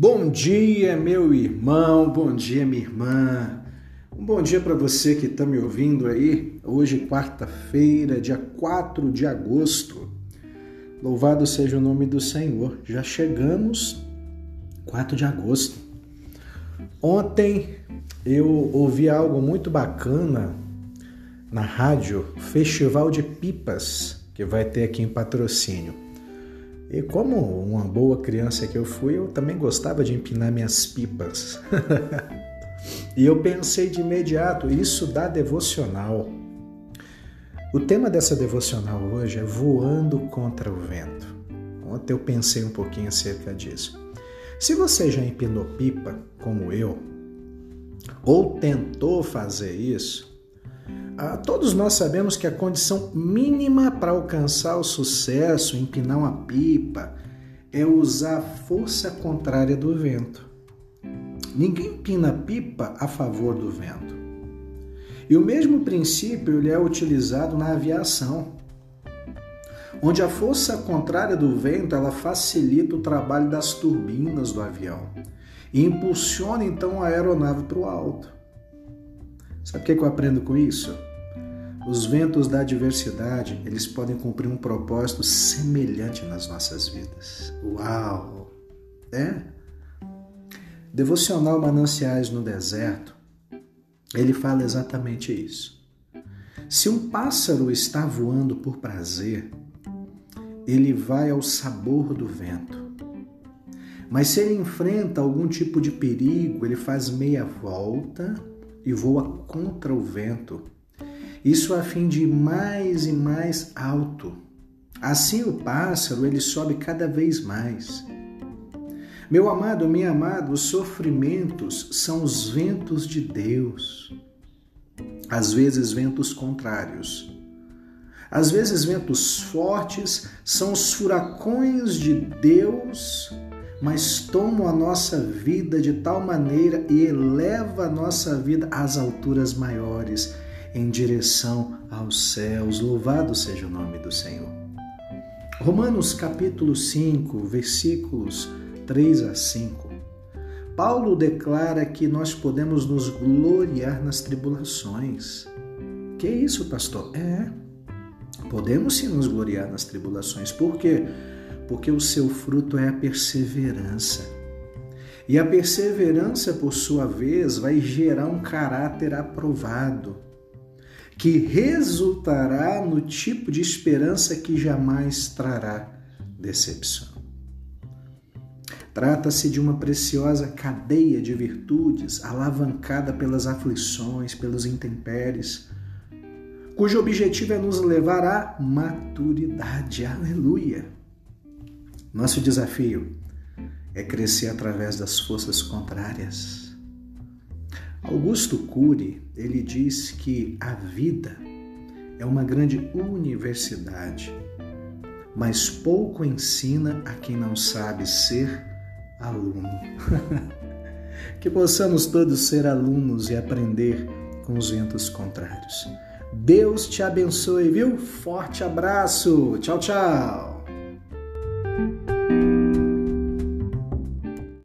Bom dia, meu irmão, bom dia, minha irmã. Um bom dia para você que está me ouvindo aí. Hoje, quarta-feira, dia 4 de agosto. Louvado seja o nome do Senhor. Já chegamos 4 de agosto. Ontem eu ouvi algo muito bacana na rádio, Festival de Pipas, que vai ter aqui em patrocínio. E como uma boa criança que eu fui, eu também gostava de empinar minhas pipas. e eu pensei de imediato, isso dá devocional. O tema dessa devocional hoje é voando contra o vento. Ontem eu pensei um pouquinho acerca disso. Se você já empinou pipa, como eu, ou tentou fazer isso, todos nós sabemos que a condição mínima para alcançar o sucesso, empinar uma pipa, é usar a força contrária do vento. Ninguém empina pipa a favor do vento. E o mesmo princípio ele é utilizado na aviação, onde a força contrária do vento ela facilita o trabalho das turbinas do avião e impulsiona então a aeronave para o alto. Sabe o que eu aprendo com isso? Os ventos da adversidade, eles podem cumprir um propósito semelhante nas nossas vidas. Uau! É? Devocional Mananciais no Deserto, ele fala exatamente isso. Se um pássaro está voando por prazer, ele vai ao sabor do vento. Mas se ele enfrenta algum tipo de perigo, ele faz meia volta e voa contra o vento isso a fim de ir mais e mais alto. Assim o pássaro ele sobe cada vez mais. Meu amado, minha amada, os sofrimentos são os ventos de Deus. Às vezes ventos contrários. Às vezes ventos fortes são os furacões de Deus, mas tomam a nossa vida de tal maneira e eleva a nossa vida às alturas maiores em direção aos céus. Louvado seja o nome do Senhor. Romanos capítulo 5, versículos 3 a 5. Paulo declara que nós podemos nos gloriar nas tribulações. Que isso, pastor? É. Podemos sim nos gloriar nas tribulações. Por quê? Porque o seu fruto é a perseverança. E a perseverança, por sua vez, vai gerar um caráter aprovado que resultará no tipo de esperança que jamais trará decepção. Trata-se de uma preciosa cadeia de virtudes alavancada pelas aflições, pelos intempéries, cujo objetivo é nos levar à maturidade. Aleluia! Nosso desafio é crescer através das forças contrárias Augusto Cury, ele diz que a vida é uma grande universidade, mas pouco ensina a quem não sabe ser aluno. que possamos todos ser alunos e aprender com os ventos contrários. Deus te abençoe, viu? Forte abraço. Tchau, tchau.